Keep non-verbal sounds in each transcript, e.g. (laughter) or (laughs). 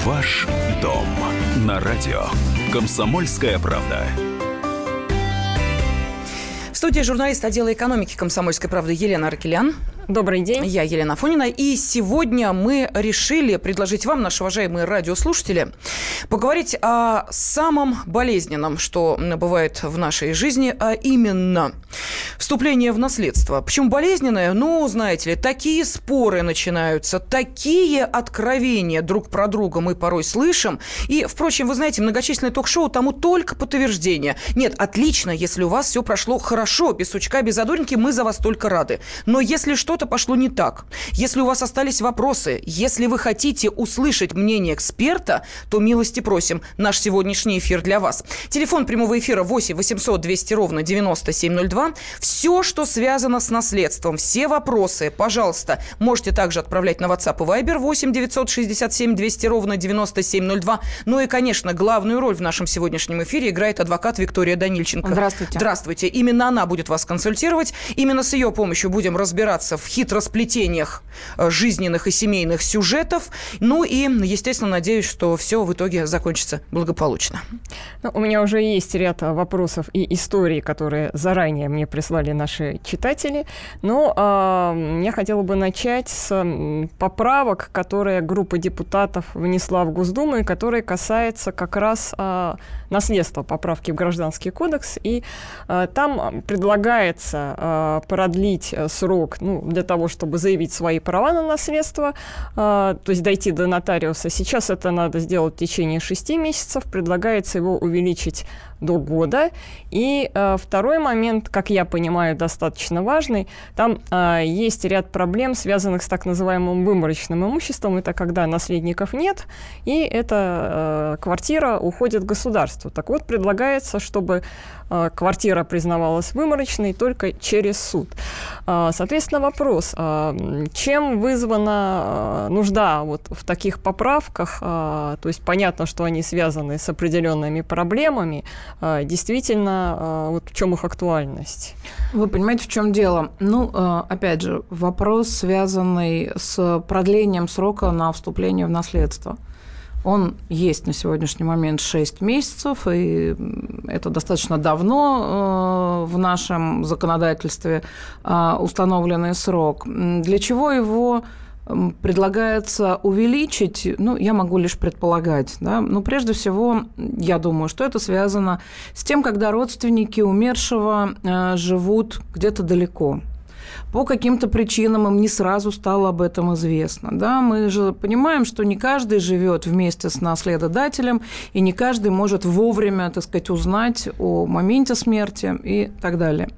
Ваш дом на радио. Комсомольская правда. В студии журналист отдела экономики комсомольской правды Елена Аркелян. Добрый день. Я Елена Фонина. И сегодня мы решили предложить вам, наши уважаемые радиослушатели, поговорить о самом болезненном, что бывает в нашей жизни, а именно вступление в наследство. Почему болезненное? Ну, знаете ли, такие споры начинаются, такие откровения друг про друга мы порой слышим. И, впрочем, вы знаете, многочисленные ток-шоу тому только подтверждение. Нет, отлично, если у вас все прошло хорошо, без сучка, без задоринки, мы за вас только рады. Но если что что-то пошло не так, если у вас остались вопросы, если вы хотите услышать мнение эксперта, то милости просим. Наш сегодняшний эфир для вас. Телефон прямого эфира 8 800 200 ровно 9702. Все, что связано с наследством, все вопросы, пожалуйста, можете также отправлять на WhatsApp и Viber 8 967 200 ровно 9702. Ну и, конечно, главную роль в нашем сегодняшнем эфире играет адвокат Виктория Данильченко. Здравствуйте. Здравствуйте. Именно она будет вас консультировать. Именно с ее помощью будем разбираться в хитросплетениях э, жизненных и семейных сюжетов. Ну и, естественно, надеюсь, что все в итоге закончится благополучно. Ну, у меня уже есть ряд вопросов и историй, которые заранее мне прислали наши читатели. Но э, я хотела бы начать с поправок, которые группа депутатов внесла в Госдуму и которые касаются как раз э, наследства поправки в Гражданский кодекс. И э, там предлагается э, продлить срок ну, для того, чтобы заявить свои права на наследство, э, то есть дойти до нотариуса. Сейчас это надо сделать в течение шести месяцев. Предлагается его увеличить до года. И э, второй момент, как я понимаю, достаточно важный. Там э, есть ряд проблем, связанных с так называемым выморочным имуществом. Это когда наследников нет, и эта э, квартира уходит государству. Так вот, предлагается, чтобы э, квартира признавалась выморочной только через суд. Э, соответственно, вопрос, э, чем вызвана э, нужда вот в таких поправках? Э, то есть понятно, что они связаны с определенными проблемами, действительно, а, вот в чем их актуальность? Вы понимаете, в чем дело? Ну, а, опять же, вопрос, связанный с продлением срока на вступление в наследство. Он есть на сегодняшний момент 6 месяцев, и это достаточно давно в нашем законодательстве установленный срок. Для чего его предлагается увеличить, ну, я могу лишь предполагать, да, но прежде всего, я думаю, что это связано с тем, когда родственники умершего э, живут где-то далеко, по каким-то причинам им не сразу стало об этом известно. Да? Мы же понимаем, что не каждый живет вместе с наследодателем, и не каждый может вовремя, так сказать, узнать о моменте смерти и так далее.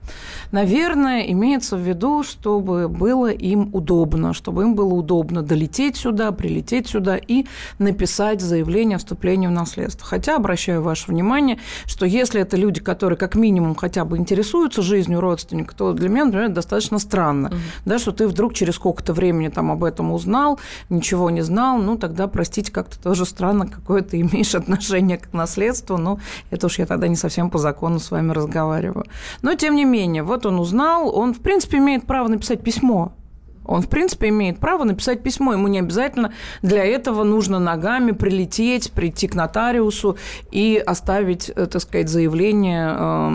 Наверное, имеется в виду, чтобы было им удобно, чтобы им было удобно долететь сюда, прилететь сюда и написать заявление о вступлении в наследство. Хотя обращаю ваше внимание, что если это люди, которые как минимум хотя бы интересуются жизнью родственника, то для меня, например, достаточно странно странно, угу. да, что ты вдруг через сколько-то времени там об этом узнал, ничего не знал, ну тогда, простите, как-то тоже странно, какое ты имеешь (laughs) отношение к наследству, но это уж я тогда не совсем по закону с вами разговариваю. Но тем не менее, вот он узнал, он в принципе имеет право написать письмо он, в принципе, имеет право написать письмо. Ему не обязательно для этого нужно ногами прилететь, прийти к нотариусу и оставить, э, так сказать, заявление э,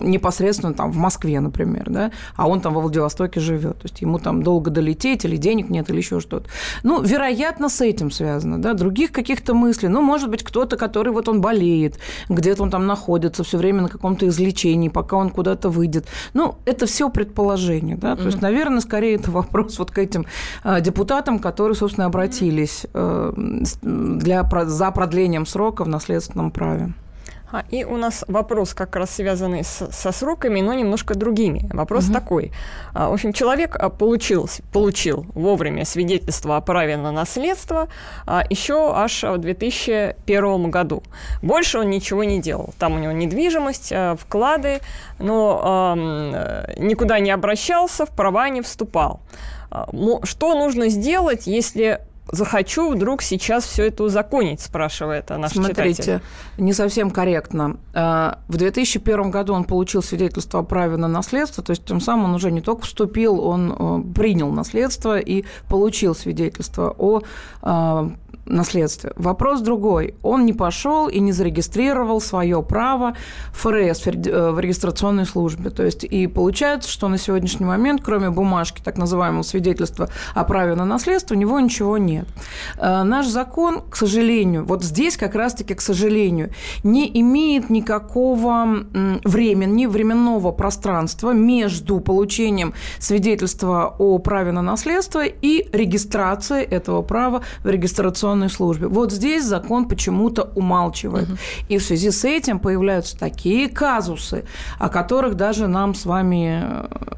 непосредственно там в Москве, например, да, а он там во Владивостоке живет. То есть ему там долго долететь, или денег нет, или еще что-то. Ну, вероятно, с этим связано, да, других каких-то мыслей. Ну, может быть, кто-то, который вот он болеет, где-то он там находится все время на каком-то излечении, пока он куда-то выйдет. Ну, это все предположение, да, то mm-hmm. есть, наверное, скорее это вопрос вопрос вот к этим э, депутатам, которые, собственно, обратились э, для, за продлением срока в наследственном праве. А, и у нас вопрос как раз связанный с, со сроками, но немножко другими. Вопрос угу. такой. А, в общем, человек а, получил, получил вовремя свидетельство о праве на наследство а, еще аж в 2001 году. Больше он ничего не делал. Там у него недвижимость, а, вклады, но а, никуда не обращался, в права не вступал. А, что нужно сделать, если захочу вдруг сейчас все это узаконить, спрашивает наш Смотрите, читатель. не совсем корректно. Э, в 2001 году он получил свидетельство о праве на наследство, то есть тем самым он уже не только вступил, он э, принял наследство и получил свидетельство о наследстве. Вопрос другой. Он не пошел и не зарегистрировал свое право ФРС, в регистрационной службе. То есть и получается, что на сегодняшний момент, кроме бумажки, так называемого свидетельства о праве на наследство, у него ничего нет. Э, наш закон, к сожалению, вот здесь как раз-таки, к сожалению, не имеет никакого времени, временного пространства между получением свидетельства о праве на наследство и регистрацией этого права в регистрационной службе. Вот здесь закон почему-то умалчивает. Угу. И в связи с этим появляются такие казусы, о которых даже нам с вами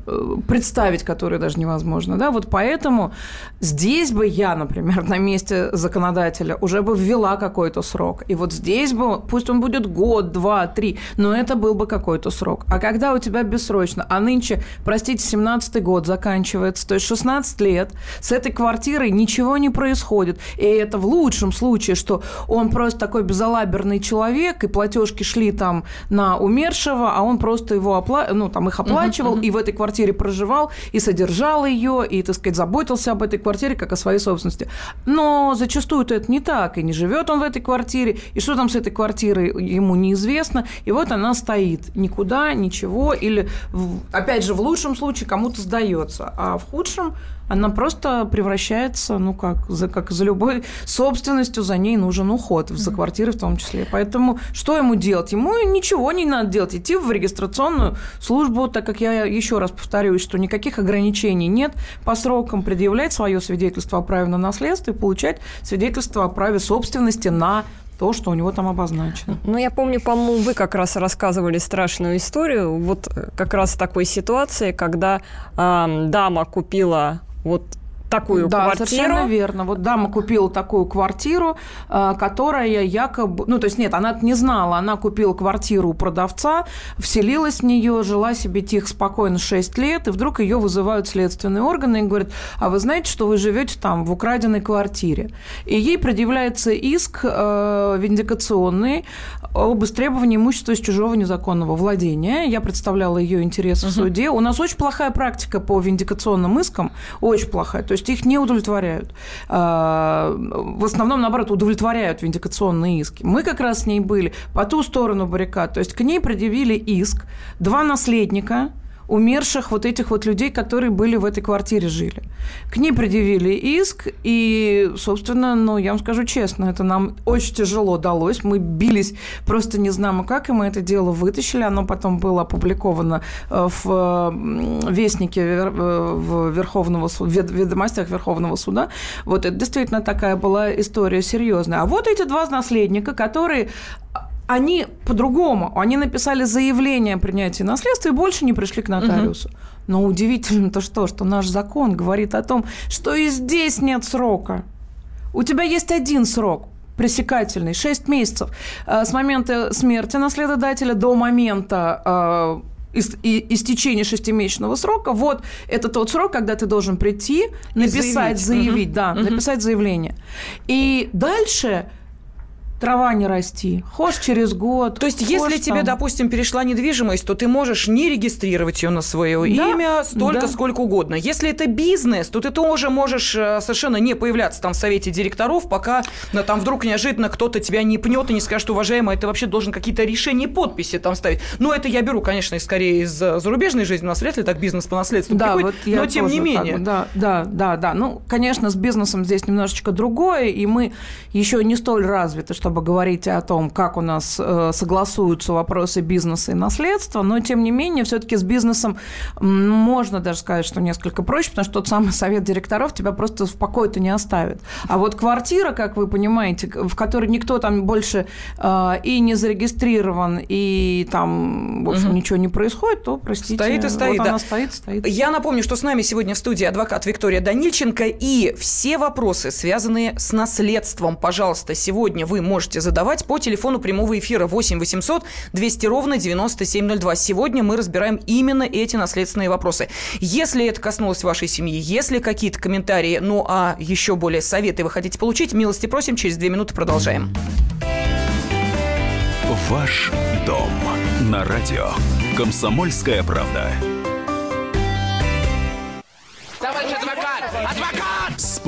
э, представить, которые даже невозможно. Да? Вот поэтому здесь бы я, например, на месте законодателя уже бы ввела какой-то срок. И вот здесь бы, пусть он будет год, два, три, но это был бы какой-то срок. А когда у тебя бессрочно, а нынче, простите, 17-й год заканчивается, то есть 16 лет, с этой квартирой ничего не происходит. И это в лучшем случае, что он просто такой безалаберный человек, и платежки шли там на умершего, а он просто его опла... ну, там их оплачивал, uh-huh, uh-huh. и в этой квартире проживал, и содержал ее, и, так сказать, заботился об этой квартире как о своей собственности. Но зачастую это не так, и не живет он в этой квартире, и что там с этой квартирой ему неизвестно, и вот она стоит, никуда, ничего, или, опять же, в лучшем случае кому-то сдается, а в худшем она просто превращается, ну как, за, как за любой собственностью, за ней нужен уход, за квартиры в том числе. Поэтому что ему делать? Ему ничего не надо делать, идти в регистрационную службу, так как я еще раз повторюсь, что никаких ограничений нет по срокам предъявлять свое свидетельство о праве на наследство и получать свидетельство о праве собственности на то, что у него там обозначено. Ну, я помню, по-моему, вы как раз рассказывали страшную историю вот э, как раз такой ситуации, когда э, дама купила вот такую да, квартиру. совершенно верно. Вот дама купила такую квартиру, э, которая якобы... Ну, то есть нет, она не знала. Она купила квартиру у продавца, вселилась в нее, жила себе тихо, спокойно 6 лет, и вдруг ее вызывают следственные органы и говорят, а вы знаете, что вы живете там в украденной квартире. И ей предъявляется иск э, виндикационный об истребовании имущества из чужого незаконного владения. Я представляла ее интересы угу. в суде. У нас очень плохая практика по виндикационным искам, очень плохая. То есть их не удовлетворяют. А, в основном, наоборот, удовлетворяют виндикационные иски. Мы как раз с ней были по ту сторону баррикад. То есть к ней предъявили иск два наследника – умерших вот этих вот людей, которые были в этой квартире жили. К ней предъявили иск, и, собственно, ну, я вам скажу честно, это нам очень тяжело далось. Мы бились просто не знамо как, и мы это дело вытащили. Оно потом было опубликовано э, в Вестнике э, в Верховного суда, ведомостях Верховного суда. Вот это действительно такая была история серьезная. А вот эти два наследника, которые они по-другому. Они написали заявление о принятии наследства и больше не пришли к нотариусу. Угу. Но удивительно-то что, что наш закон говорит о том, что и здесь нет срока. У тебя есть один срок пресекательный, 6 месяцев э, с момента смерти наследодателя до момента э, истечения шестимесячного срока. Вот это тот срок, когда ты должен прийти, написать, заявить, заявить угу. да, угу. написать заявление. И дальше трава не расти. Хошь через год. То есть, если там... тебе, допустим, перешла недвижимость, то ты можешь не регистрировать ее на свое да, имя столько, да. сколько угодно. Если это бизнес, то ты тоже можешь э, совершенно не появляться там в совете директоров, пока ну, там вдруг неожиданно кто-то тебя не пнет и не скажет, уважаемый, ты вообще должен какие-то решения и подписи там ставить. Но это я беру, конечно, скорее из э, зарубежной жизни, у нас вряд ли так бизнес по наследству да, приходит, вот но тем не менее. Так, да, да, да, да. Ну, конечно, с бизнесом здесь немножечко другое, и мы еще не столь развиты, чтобы чтобы говорить о том, как у нас э, согласуются вопросы бизнеса и наследства, но тем не менее все-таки с бизнесом можно даже сказать, что несколько проще, потому что тот самый совет директоров тебя просто в покое-то не оставит. А вот квартира, как вы понимаете, в которой никто там больше э, и не зарегистрирован, и там, в общем, угу. ничего не происходит, то, простите, стоит и стоит. Вот да. она стоит, стоит. Я напомню, что с нами сегодня в студии адвокат Виктория Данильченко, и все вопросы, связанные с наследством, пожалуйста, сегодня вы можете можете задавать по телефону прямого эфира 8 800 200 ровно 9702. Сегодня мы разбираем именно эти наследственные вопросы. Если это коснулось вашей семьи, если какие-то комментарии, ну а еще более советы вы хотите получить, милости просим, через две минуты продолжаем. Ваш дом на радио. Комсомольская правда.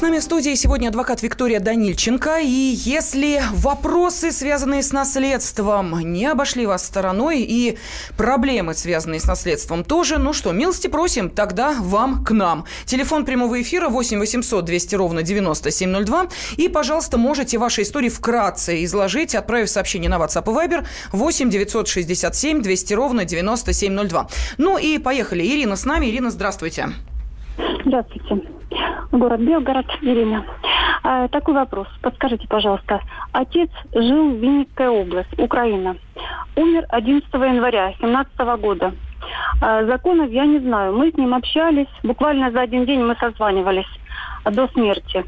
С нами в студии сегодня адвокат Виктория Данильченко. И если вопросы, связанные с наследством, не обошли вас стороной, и проблемы, связанные с наследством, тоже, ну что, милости просим, тогда вам к нам. Телефон прямого эфира 8 800 200 ровно 9702. И, пожалуйста, можете ваши истории вкратце изложить, отправив сообщение на WhatsApp и Viber 8 967 200 ровно 9702. Ну и поехали. Ирина с нами. Ирина, здравствуйте. Здравствуйте. Город Белгород, Ирина. А, такой вопрос. Подскажите, пожалуйста. Отец жил в Винницкой область, Украина. Умер 11 января 2017 года. А, законов я не знаю. Мы с ним общались. Буквально за один день мы созванивались до смерти.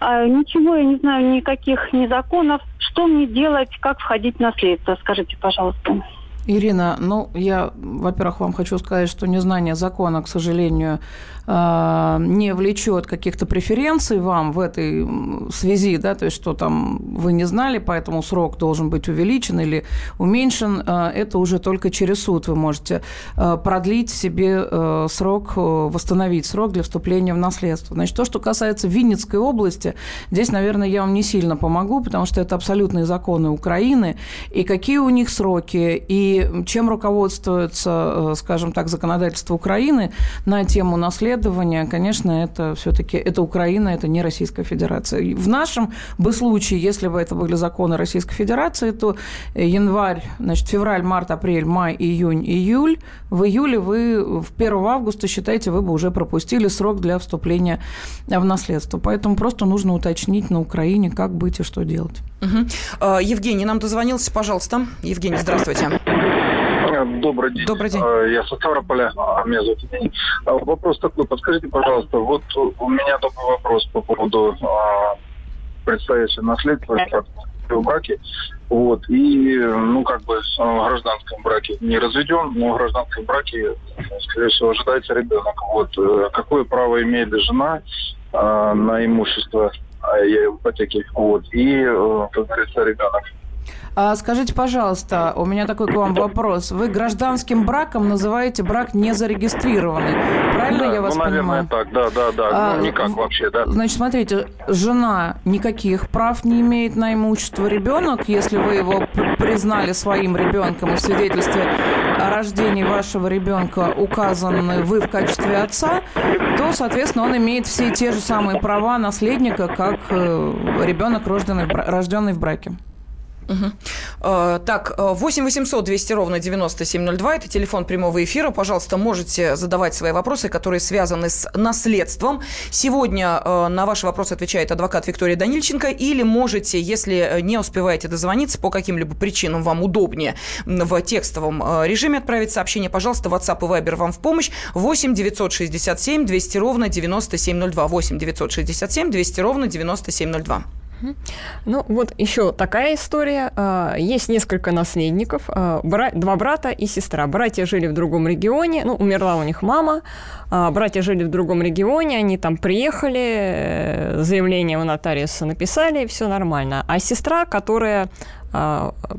А, ничего я не знаю, никаких ни законов. Что мне делать, как входить в наследство? Скажите, пожалуйста. Ирина, ну, я, во-первых, вам хочу сказать, что незнание закона, к сожалению, не влечет каких-то преференций вам в этой связи, да, то есть что там вы не знали, поэтому срок должен быть увеличен или уменьшен, а, это уже только через суд вы можете а, продлить себе срок, восстановить срок для вступления в наследство. Значит, то, что касается Винницкой области, здесь, наверное, я вам не сильно помогу, потому что это абсолютные законы Украины, и какие у них сроки, и чем руководствуется, скажем так, законодательство Украины на тему наследства, расследования, конечно, это все-таки это Украина, это не Российская Федерация. В нашем бы случае, если бы это были законы Российской Федерации, то январь, значит, февраль, март, апрель, май, июнь, июль. В июле вы в 1 августа, считайте, вы бы уже пропустили срок для вступления в наследство. Поэтому просто нужно уточнить на Украине, как быть и что делать. Угу. Евгений нам дозвонился, пожалуйста. Евгений, здравствуйте. Добрый день. Добрый день. А, я со Ставрополя. А, меня зовут Евгений. А, вопрос такой. Подскажите, пожалуйста, вот у меня такой вопрос по поводу предстоящего наследства в браке. Вот. И, ну, как бы в гражданском браке не разведен, но в гражданском браке, скорее всего, ожидается ребенок. Вот. Э, какое право имеет жена на имущество ипотеки? Вот. И, э, как говорится, ребенок. А скажите, пожалуйста, у меня такой к вам вопрос. Вы гражданским браком называете брак незарегистрированный. Правильно да, я вас ну, наверное, понимаю? так, да, да, да. А, ну, никак вообще, да. Значит, смотрите, жена никаких прав не имеет на имущество. Ребенок, если вы его признали своим ребенком и в свидетельстве о рождении вашего ребенка указаны вы в качестве отца, то, соответственно, он имеет все те же самые права наследника, как э, ребенок, рожденный, рожденный в браке. Угу. Так, 8 800 200 ровно 9702, это телефон прямого эфира. Пожалуйста, можете задавать свои вопросы, которые связаны с наследством. Сегодня э, на ваши вопросы отвечает адвокат Виктория Данильченко. Или можете, если не успеваете дозвониться, по каким-либо причинам вам удобнее в текстовом э, режиме отправить сообщение, пожалуйста, WhatsApp и Viber вам в помощь. 8 967 200 ровно 9702. 8 967 200 ровно 9702. Ну, вот еще такая история. А, есть несколько наследников, а, два брата и сестра. Братья жили в другом регионе, ну, умерла у них мама, а, братья жили в другом регионе, они там приехали, э, заявление у нотариуса написали, все нормально. А сестра, которая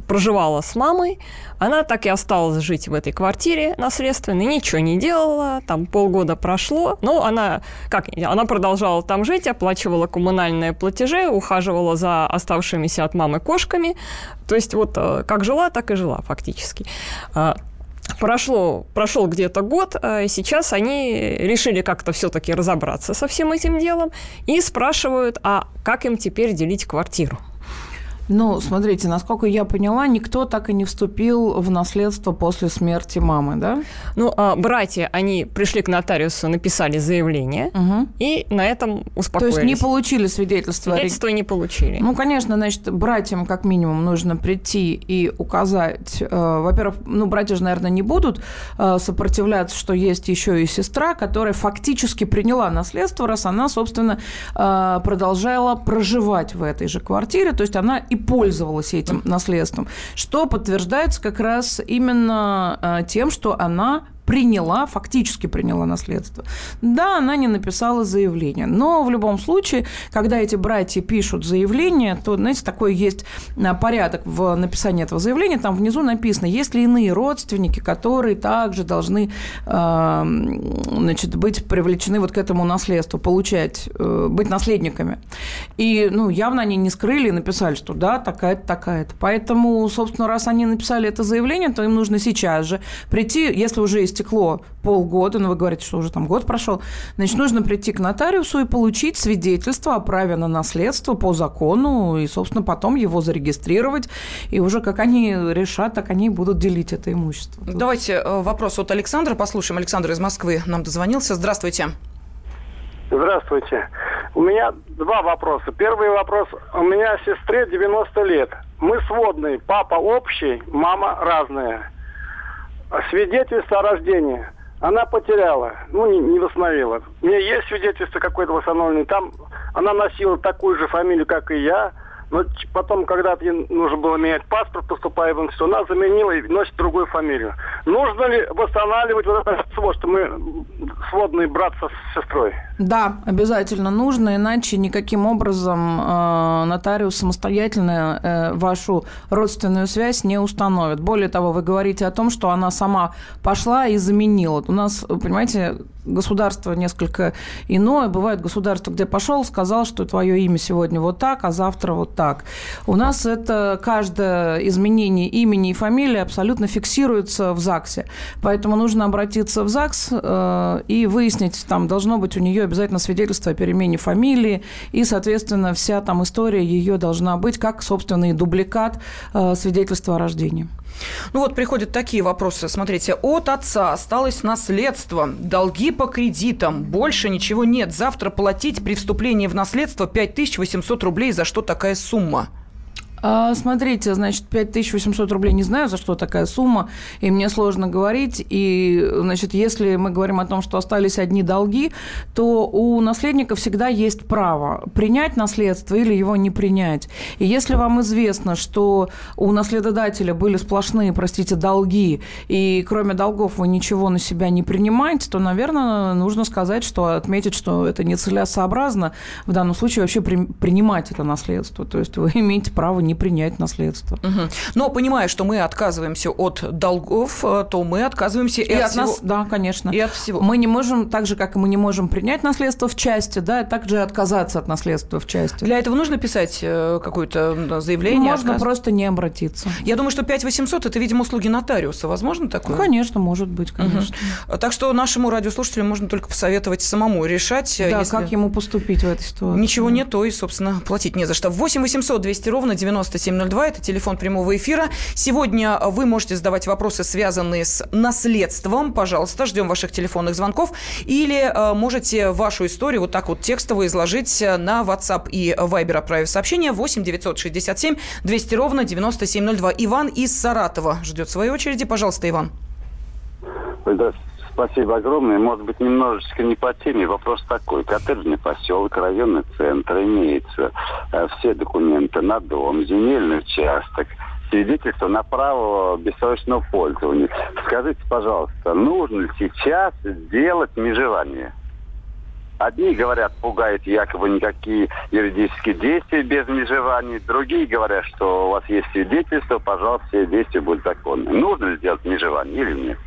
проживала с мамой, она так и осталась жить в этой квартире наследственной, ничего не делала, там полгода прошло, но она, как, она продолжала там жить, оплачивала коммунальные платежи, ухаживала за оставшимися от мамы кошками, то есть вот э, как жила, так и жила фактически. А, Прошло, прошел где-то год, а и сейчас они решили как-то все-таки разобраться со всем этим делом и спрашивают, а как им теперь делить квартиру? Ну, смотрите, насколько я поняла, никто так и не вступил в наследство после смерти мамы, да? Ну, а братья, они пришли к нотариусу, написали заявление, Угу. и на этом То успокоились. есть не получили свидетельство о Свидетельства не получили. Ну, конечно, значит, братьям как минимум нужно прийти и указать. э, во-первых, ну, братья же, наверное, не будут э, сопротивляться, что есть еще и сестра, которая фактически приняла наследство, раз она, собственно, э, продолжала проживать в этой же квартире, то есть она и пользовалась этим наследством, что подтверждается как раз именно э, тем, что она приняла, фактически приняла наследство. Да, она не написала заявление, но в любом случае, когда эти братья пишут заявление, то, знаете, такой есть а, порядок в написании этого заявления, там внизу написано, есть ли иные родственники, которые также должны а, значит, быть привлечены вот к этому наследству, получать, э, быть наследниками. И, ну, явно они не скрыли и написали, что да, такая-то, такая-то. Поэтому, собственно, раз они написали это заявление, то им нужно сейчас же прийти, если уже истекло полгода, ну, вы говорите, что уже там год прошел, значит, нужно прийти к нотариусу и получить свидетельство о праве на наследство по закону, и, собственно, потом его зарегистрировать, и уже как они решат, так они будут делить это имущество. Давайте э, вопрос от Александра послушаем. Александр из Москвы нам дозвонился. Здравствуйте. Здравствуйте. У меня два вопроса. Первый вопрос. У меня сестре 90 лет. Мы сводные. Папа общий, мама разная. Свидетельство о рождении она потеряла, ну, не, не восстановила. У меня есть свидетельство какое-то восстановленное. Там она носила такую же фамилию, как и я. Но потом, когда нужно было менять паспорт, поступая в институт, она заменила и носит другую фамилию. Нужно ли восстанавливать вот это родство, что мы сводный брат со сестрой? Да, обязательно нужно, иначе никаким образом э, нотариус самостоятельно э, вашу родственную связь не установит. Более того, вы говорите о том, что она сама пошла и заменила. У нас, понимаете, государство несколько иное. Бывает государство, где пошел, сказал, что твое имя сегодня вот так, а завтра вот так. У нас это каждое изменение имени и фамилии абсолютно фиксируется в ЗАГСе. Поэтому нужно обратиться в ЗАГС э, и выяснить, там должно быть у нее обязательно свидетельство о перемене фамилии, и, соответственно, вся там история ее должна быть, как, собственно, и дубликат э, свидетельства о рождении. Ну вот приходят такие вопросы. Смотрите, от отца осталось наследство, долги по кредитам, больше ничего нет. Завтра платить при вступлении в наследство 5800 рублей. За что такая сумма? А, Смотрите, значит, 5800 рублей, не знаю, за что такая сумма, и мне сложно говорить. И, значит, если мы говорим о том, что остались одни долги, то у наследника всегда есть право принять наследство или его не принять. И если вам известно, что у наследодателя были сплошные, простите, долги, и кроме долгов вы ничего на себя не принимаете, то, наверное, нужно сказать, что отметить, что это нецелесообразно в данном случае вообще при- принимать это наследство. То есть вы (laughs) имеете право не принять наследство. Мгм. Но понимая, что мы отказываемся от долгов, э, то мы отказываемся и, И от, от нас, всего- да, конечно. И от всего. Мы не можем, так же, как и мы не можем принять наследство в части, да, также отказаться от наследства в части. Для этого нужно писать э, какое-то заявление? Можно отказ? просто не обратиться. Я думаю, что 5800 – это, видимо, услуги нотариуса. Возможно такое? Ну, конечно, может быть, конечно. Так что нашему радиослушателю можно только посоветовать самому решать. э, Да, если как ему поступить в этой ситуации? Ничего нет, то и, собственно, платить не за что. 8 800 200 ровно 9702 – это телефон прямого эфира. Сегодня вы можете задавать вопросы, связанные с наследством. Пожалуйста, ждем ваших телефонных звонков. Или э, можете вашу историю вот так вот текстово изложить э, на WhatsApp и Viber, отправив сообщение 8 967 200 ровно 9702. Иван из Саратова ждет своей очереди. Пожалуйста, Иван. Да, спасибо огромное. Может быть, немножечко не по теме. Вопрос такой. Коттеджный поселок, районный центр, имеется э, все документы на дом, земельный участок, свидетельство на право бессрочного пользования. Скажите, пожалуйста, нужно ли сейчас сделать межевание? Одни говорят, пугает якобы никакие юридические действия без межеваний. Другие говорят, что у вас есть свидетельство, пожалуйста, все действия будут законны. Нужно ли сделать межевание или нет?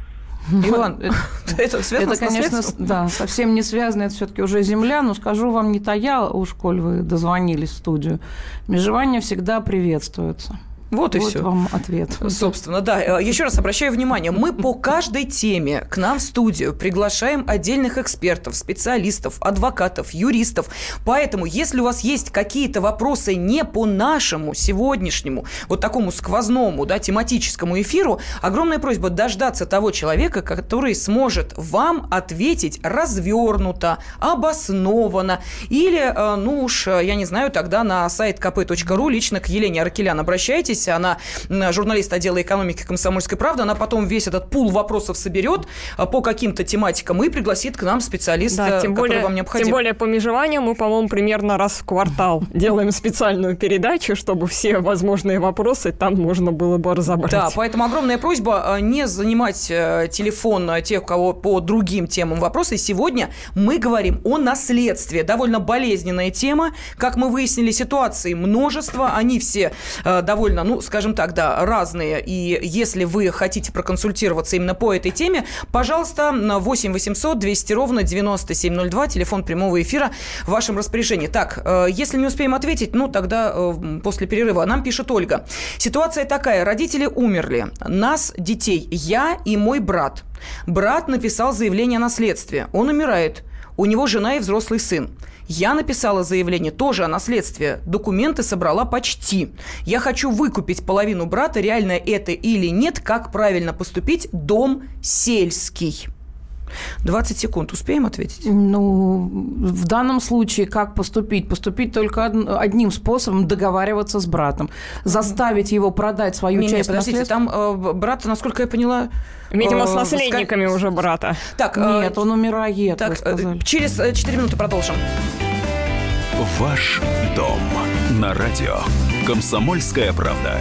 Иван, э, (laughs) это связано Это, конечно, да, совсем не связано, это все-таки уже земля, но скажу вам не тая, уж коль вы дозвонились в студию. Межевание всегда приветствуется. Вот и вот все. вам ответ. Собственно, да. Э, Еще раз обращаю внимание, мы по каждой теме к нам в студию приглашаем отдельных экспертов, специалистов, адвокатов, юристов. Поэтому, если у вас есть какие-то вопросы не по нашему сегодняшнему, вот такому сквозному, да, тематическому эфиру, огромная просьба дождаться того человека, который сможет вам ответить развернуто, обоснованно. Или, э, ну уж, э, я не знаю, тогда на сайт kp.ru лично к Елене Аркелян обращайтесь. Она м, журналист отдела экономики «Комсомольской правды». Она потом весь этот пул вопросов соберет э, по каким-то тематикам и пригласит к нам специалиста, Да, тем который более, вам необходим. тем более по межеванию мы, по-моему, примерно раз в квартал (laughs) делаем специальную передачу, чтобы все возможные вопросы там можно было бы разобрать. Да, поэтому огромная просьба э, не занимать э, телефон э, тех, у кого по другим темам вопросы. Сегодня мы говорим о наследстве. Довольно болезненная тема. Как мы выяснили, ситуаций множество. Они все э, довольно, ну, скажем так, да, разные. И если вы хотите проконсультироваться именно по этой теме, пожалуйста, на 8 800 200 ровно 9702, телефон прямого эфира в вашем распоряжении. Так, э, если не успеем ответить, ну, тогда э, после перерыва. Нам пишет Ольга. Ситуация такая. Родители умерли. Нас, детей, я и мой брат. Брат написал заявление о наследстве. Он умирает. У него жена и взрослый сын. Я написала заявление тоже о наследстве. Документы собрала почти. Я хочу выкупить половину брата. Реально это или нет? Как правильно поступить? Дом сельский. 20 секунд. Успеем ответить? Ну, в данном случае как поступить? Поступить только од- одним способом – договариваться с братом. Заставить его продать свою Не, не, часть подождите, наследства. там э, брат, насколько я поняла... Видимо, э, с наследниками ска- уже брата. Так, э, Нет, он умирает, так вы э, через э, 4 минуты продолжим. Ваш дом на радио. Комсомольская правда.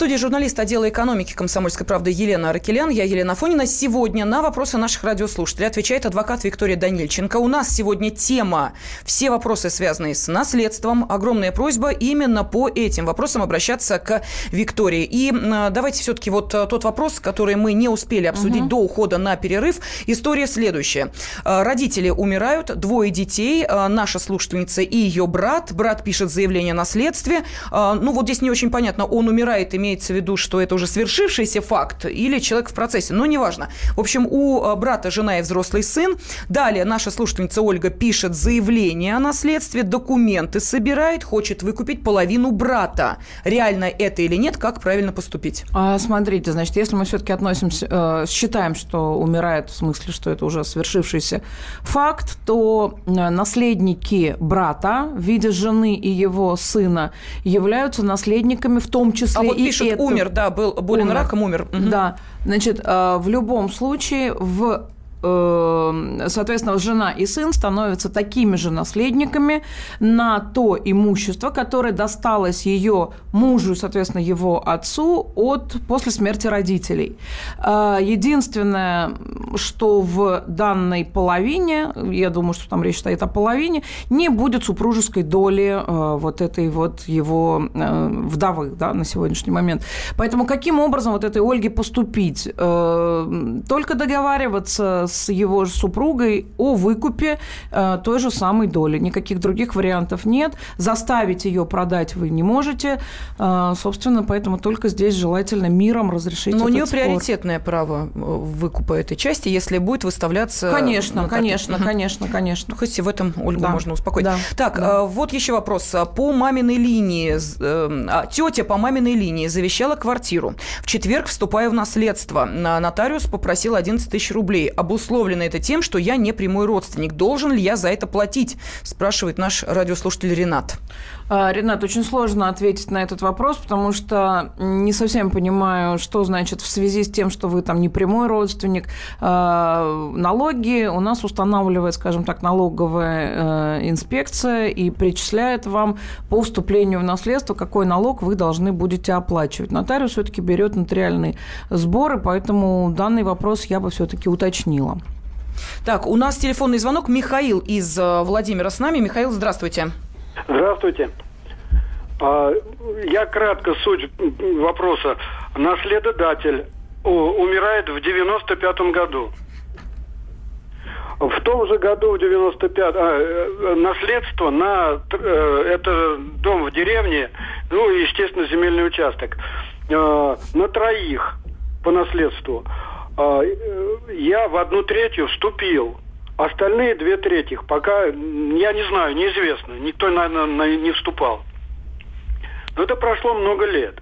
Студии журналист отдела экономики «Комсомольской правды» Елена Аркелян. Я Елена Фонина. Сегодня на вопросы наших радиослушателей отвечает адвокат Виктория Данильченко. У нас сегодня тема «Все вопросы, связанные с наследством». Огромная просьба именно по этим вопросам обращаться к Виктории. И давайте все-таки вот э, тот вопрос, который мы не успели обсудить до ухода на перерыв. История следующая. Э, Родители умирают, двое детей, э, наша слушательница и ее брат. Брат пишет заявление о наследстве. Ну вот здесь не очень понятно, он умирает, имеется в виду, что это уже свершившийся факт или человек в процессе, но неважно. В общем, у э, брата жена и взрослый сын. Далее наша слушательница Ольга пишет заявление о наследстве, документы собирает, хочет выкупить половину брата. Реально это или нет, как правильно поступить? А, смотрите, значит, если мы все-таки относимся, э, считаем, что умирает, в смысле, что это уже свершившийся факт, то э, наследники брата в виде жены и его сына являются наследниками, в том числе А вот и пишет, это- умер, да, был болен Умер. раком, умер. Мгм. Да, значит, э, в любом случае в соответственно, жена и сын становятся такими же наследниками на то имущество, которое досталось ее мужу, соответственно, его отцу от после смерти родителей. Э, Единственное, что в данной половине, я думаю, что там речь стоит о половине, не будет супружеской доли э, вот этой вот его э, вдовы да, на сегодняшний момент. Поэтому каким образом вот этой Ольге поступить? Э, Только договариваться с его супругой о выкупе э, той же самой доли. Никаких других вариантов нет. Заставить ее продать вы не можете. Э, Собственно, поэтому только здесь желательно миром разрешить Но у нее спор. приоритетное право э, выкупа этой части, если будет выставляться... Конечно, на торги. конечно, Мгм. конечно, конечно. Ну, хоть и в этом Ольгу Да. можно успокоить. Да. Так, Да. вот еще вопрос. По маминой линии, з- э, а, тетя по маминой линии завещала квартиру. В четверг вступаю в наследство. На- Нотариус попросил 11 тысяч рублей. Обус- обусловлено это тем, что я не прямой родственник. Должен ли я за это платить? Спрашивает наш радиослушатель Ренат. А, Ренат, очень сложно ответить на этот вопрос, потому что не совсем понимаю, что значит в связи с тем, что вы там не прямой родственник. А, налоги у нас устанавливает, скажем так, налоговая э, инспекция и причисляет вам по вступлению в наследство, какой налог вы должны будете оплачивать. Нотариус все-таки берет нотариальные сборы, поэтому данный вопрос я бы все-таки уточнила. Так, у нас телефонный звонок. Михаил из э, Владимира с нами. Михаил, здравствуйте. Здравствуйте. А, я кратко суть вопроса. Наследодатель умирает в 95 году. В том же году, в 95 а, э, наследство на э, это дом в деревне, ну и, естественно, земельный участок, э, на троих по наследству. А, я в одну третью вступил. Остальные две трети пока, я не знаю, неизвестно. Никто, наверное, не вступал. Но это прошло много лет.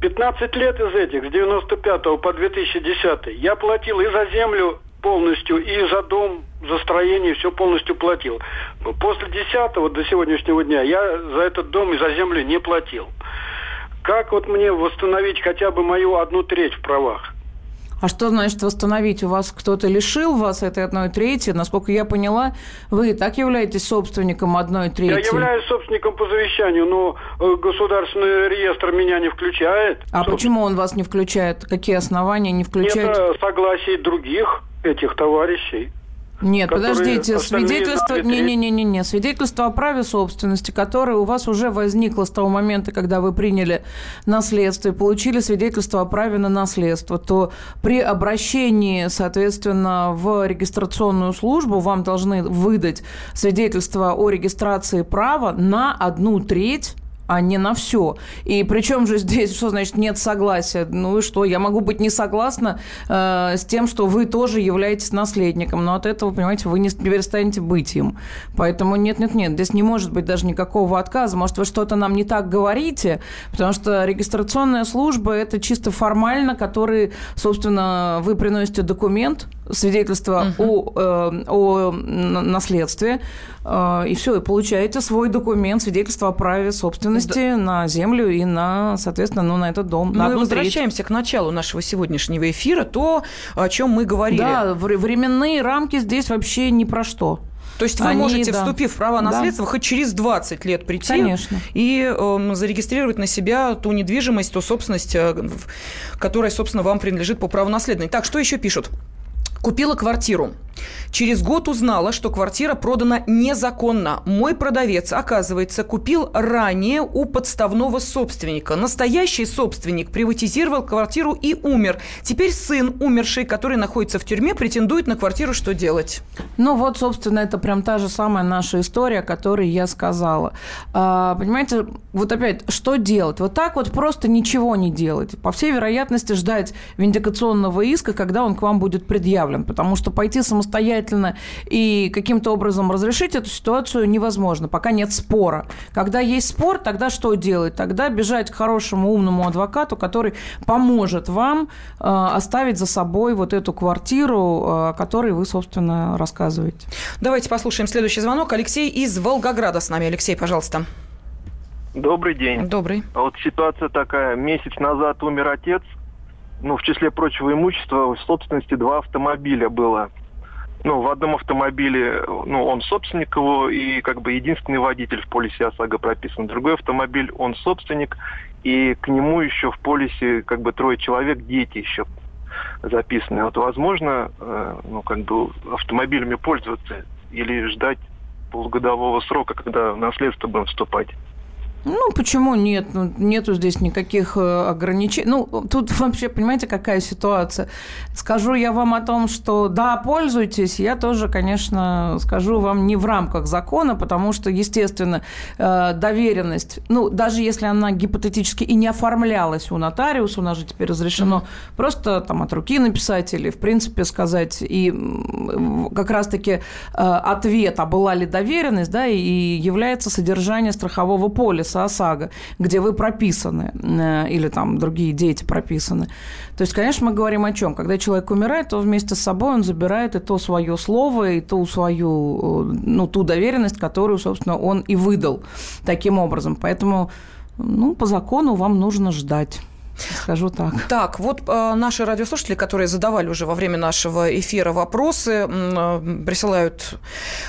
15 лет из этих, с 95 по 2010, я платил и за землю полностью, и за дом, за строение, все полностью платил. После 10 до сегодняшнего дня я за этот дом и за землю не платил. Как вот мне восстановить хотя бы мою одну треть в правах? А что значит восстановить? У вас кто-то лишил вас этой одной трети? Насколько я поняла, вы и так являетесь собственником одной трети. Я являюсь собственником по завещанию, но э, государственный реестр меня не включает. А Собственно. почему он вас не включает? Какие основания не включает? Нет согласия других этих товарищей. Нет, подождите, свидетельство, не, не, не, не, не, свидетельство о праве собственности, которое у вас уже возникло с того момента, когда вы приняли наследство и получили свидетельство о праве на наследство, то при обращении, соответственно, в регистрационную службу вам должны выдать свидетельство о регистрации права на одну треть а не на все. И причем же здесь, что значит нет согласия? Ну и что? Я могу быть не согласна э, с тем, что вы тоже являетесь наследником, но от этого, понимаете, вы не перестанете быть им. Поэтому нет-нет-нет, здесь не может быть даже никакого отказа. Может, вы что-то нам не так говорите, потому что регистрационная служба – это чисто формально, который, собственно, вы приносите документ, свидетельство угу. о, э, о наследстве, э, и все, и получаете свой документ, свидетельство о праве собственности да. на землю и на, соответственно, ну, на этот дом. Мы возвращаемся треть. к началу нашего сегодняшнего эфира, то, о чем мы говорили. Да, временные рамки здесь вообще ни про что. То есть вы Они, можете, да. вступив в право наследства, да. хоть через 20 лет прийти Конечно. и э, зарегистрировать на себя ту недвижимость, ту собственность, э, которая, собственно, вам принадлежит по праву наследования. Так, что еще пишут? Купила квартиру. Через год узнала, что квартира продана незаконно. Мой продавец, оказывается, купил ранее у подставного собственника. Настоящий собственник приватизировал квартиру и умер. Теперь сын, умерший, который находится в тюрьме, претендует на квартиру. Что делать? Ну вот, собственно, это прям та же самая наша история, о которой я сказала. А, понимаете, вот опять, что делать? Вот так вот просто ничего не делать. По всей вероятности ждать виндикационного иска, когда он к вам будет предъявлен. Потому что пойти самостоятельно самостоятельно и каким-то образом разрешить эту ситуацию невозможно, пока нет спора. Когда есть спор, тогда что делать? Тогда бежать к хорошему умному адвокату, который поможет вам э, оставить за собой вот эту квартиру, э, о которой вы, собственно, рассказываете. Давайте послушаем следующий звонок. Алексей из Волгограда с нами. Алексей, пожалуйста. Добрый день. Добрый. Вот ситуация такая. Месяц назад умер отец. Ну, в числе прочего имущества в собственности два автомобиля было ну, в одном автомобиле, ну, он собственник его и как бы единственный водитель в полисе ОСАГО прописан. Другой автомобиль, он собственник, и к нему еще в полисе как бы трое человек, дети еще записаны. Вот возможно, э, ну, как бы автомобилями пользоваться или ждать полугодового срока, когда в наследство будем вступать? Ну, почему нет? Ну, нету здесь никаких э, ограничений. Ну, тут (laughs) вообще, понимаете, какая ситуация? Скажу я вам о том, что да, пользуйтесь, я тоже, конечно, скажу вам не в рамках закона, потому что, естественно, э, доверенность, ну, даже если она гипотетически и не оформлялась у нотариуса, у нас же теперь разрешено mm-hmm. просто там от руки написать или, в принципе, сказать, и как раз-таки э, ответ, а была ли доверенность, да, и является содержание страхового полиса полиса ОСАГО, где вы прописаны, э, или там другие дети прописаны. То есть, конечно, мы говорим о чем? Когда человек умирает, то вместе с собой он забирает и то свое слово, и ту свою, э, ну, ту доверенность, которую, собственно, он и выдал таким образом. Поэтому, ну, по закону вам нужно ждать. Скажу так. Так, вот э, наши радиослушатели, которые задавали уже во время нашего эфира вопросы, э, присылают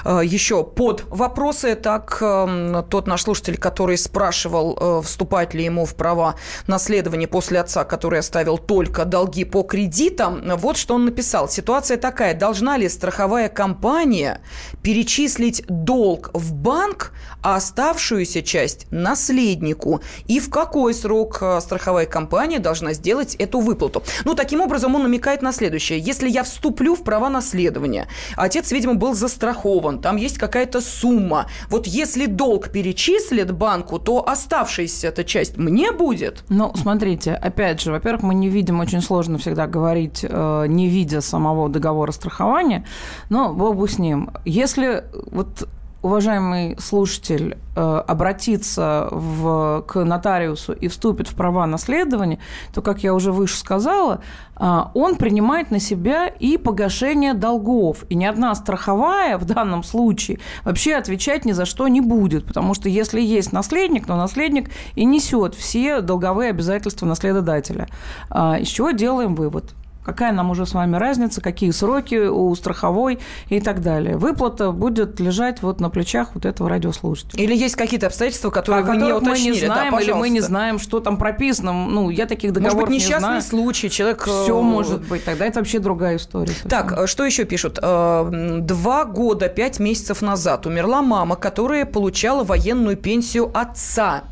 э, еще под вопросы. Так, э, тот наш слушатель, который спрашивал, э, вступать ли ему в права наследования после отца, который оставил только долги по кредитам, вот что он написал. Ситуация такая. Должна ли страховая компания перечислить долг в банк, а оставшуюся часть наследнику? И в какой срок э, страховая компания компания должна сделать эту выплату. Ну, таким образом, он намекает на следующее. Если я вступлю в права наследования, отец, видимо, был застрахован, там есть какая-то сумма. Вот если долг перечислит банку, то оставшаяся эта часть мне будет? Ну, смотрите, опять же, во-первых, мы не видим, очень сложно всегда говорить, э, не видя самого договора страхования, но богу с ним. Если вот уважаемый слушатель э, обратится в, к нотариусу и вступит в права наследования, то, как я уже выше сказала, э, он принимает на себя и погашение долгов. И ни одна страховая в данном случае вообще отвечать ни за что не будет, потому что если есть наследник, то наследник и несет все долговые обязательства наследодателя. Э, из чего делаем вывод? Какая нам уже с вами разница, какие сроки у страховой и так далее. Выплата будет лежать вот на плечах вот этого радиослушателя. Или есть какие-то обстоятельства, которые а вы не уточнили? мы не знаем, да, или мы не знаем, что там прописано. Ну, я таких договоров Может быть, несчастный не знаю. случай, человек... Все э, может быть. Тогда это вообще другая история. совсем. Так, э, что еще пишут? Э, Два года, пять месяцев назад умерла мама, которая получала военную пенсию отца.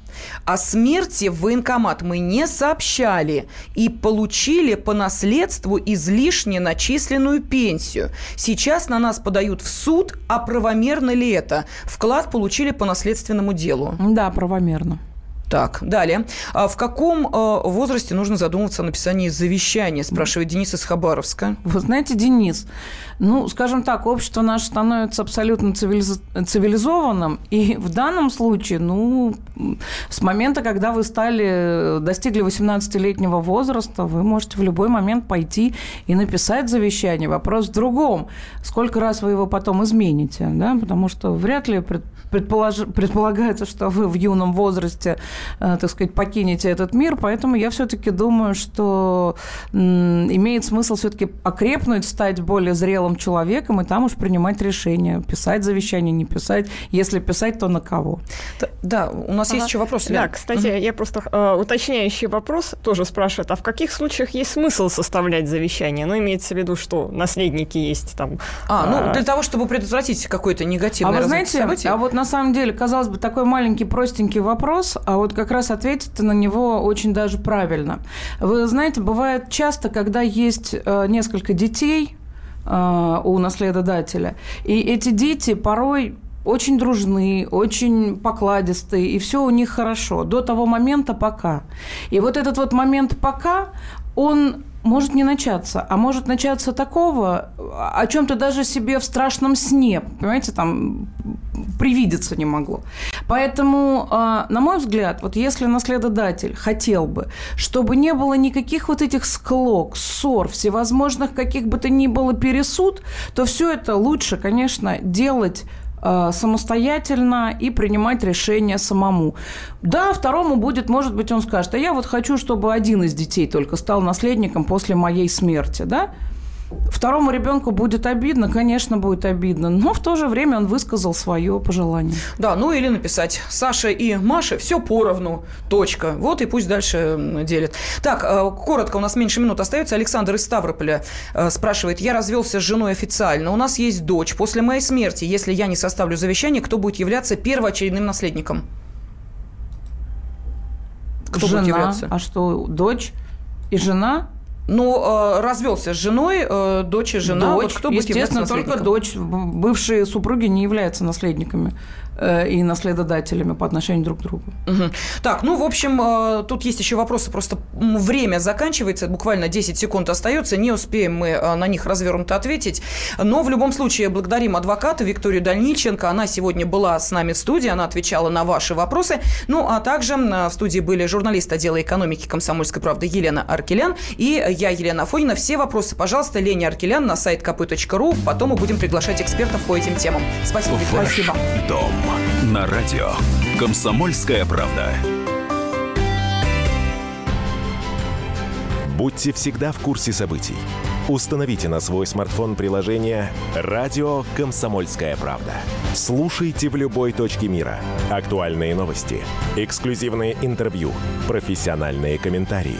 О смерти в военкомат мы не сообщали и получили по наследству излишне начисленную пенсию. Сейчас на нас подают в суд, а правомерно ли это? Вклад получили по наследственному делу. Да, правомерно. Так, далее. А в каком э, возрасте нужно задумываться о написании завещания, спрашивает Денис из Хабаровска. Вы знаете, Денис, ну, скажем так, общество наше становится абсолютно цивилиз... цивилизованным, и в данном случае, ну, с момента, когда вы стали, достигли 18-летнего возраста, вы можете в любой момент пойти и написать завещание. Вопрос в другом. Сколько раз вы его потом измените, да, потому что вряд ли пред- предполож... предполагается, что вы в юном возрасте, э, так сказать, покинете этот мир, поэтому я все-таки думаю, что имеет смысл все-таки окрепнуть, стать более зрелым человеком и там уж принимать решение, писать завещание, не писать. Если писать, то на кого? Да, у нас есть еще вопрос. Да, Лен. кстати, я просто э, уточняющий вопрос тоже спрашивает, а в каких случаях есть смысл составлять завещание? Ну, имеется в виду, что наследники есть там. А, ну, э, для того, чтобы предотвратить какое-то негативное А вы знаете, событий. а вот на самом деле, казалось бы, такой маленький простенький вопрос, а вот как раз ответить на него очень даже правильно. Вы знаете, бывает часто, когда есть э, несколько детей у наследодателя, и эти дети порой очень дружны, очень покладистые, и все у них хорошо до того момента пока. И вот этот вот момент пока, он может не начаться, а может начаться такого, о чем ты даже себе в страшном сне, понимаете, там привидеться не могло. Поэтому, э, на мой взгляд, вот если наследодатель хотел бы, чтобы не было никаких вот этих склок, ссор, всевозможных каких бы то ни было пересуд, то все это лучше, конечно, делать э, самостоятельно и принимать решение самому. Да, второму будет, может быть, он скажет, а я вот хочу, чтобы один из детей только стал наследником после моей смерти, да? Второму ребенку будет обидно, конечно, будет обидно, но в то же время он высказал свое пожелание. Да, ну или написать Саша и Маша все поровну, точка. Вот и пусть дальше делят. Так, э, коротко, у нас меньше минут остается. Александр из Ставрополя э, спрашивает, я развелся с женой официально, у нас есть дочь. После моей смерти, если я не составлю завещание, кто будет являться первоочередным наследником? Кто жена, будет являться? а что, дочь и жена? Ну, э, развелся с женой, э, дочь и жена. Дочь, вот кто естественно, только дочь. Бывшие супруги не являются наследниками. э, и наследодателями по отношению друг к другу. Угу. Так, ну, в общем, тут есть еще вопросы, просто время заканчивается, буквально 10 секунд остается, не успеем мы на них развернуто ответить, но в любом случае благодарим адвоката Викторию Дальниченко, она сегодня была с нами в студии, она отвечала на ваши вопросы, ну, а также в студии были журналист отдела экономики комсомольской правды Елена Аркелян и я, Елена Афонина. Все вопросы, пожалуйста, Лене Аркелян на сайт kp.ru, потом мы будем приглашать экспертов по этим темам. Спасибо, Виктория. Спасибо. Дом на радио. Комсомольская правда. Будьте всегда в курсе событий. Установите на свой смартфон приложение «Радио Комсомольская правда». Слушайте в любой точке мира. Актуальные новости, эксклюзивные интервью, профессиональные комментарии.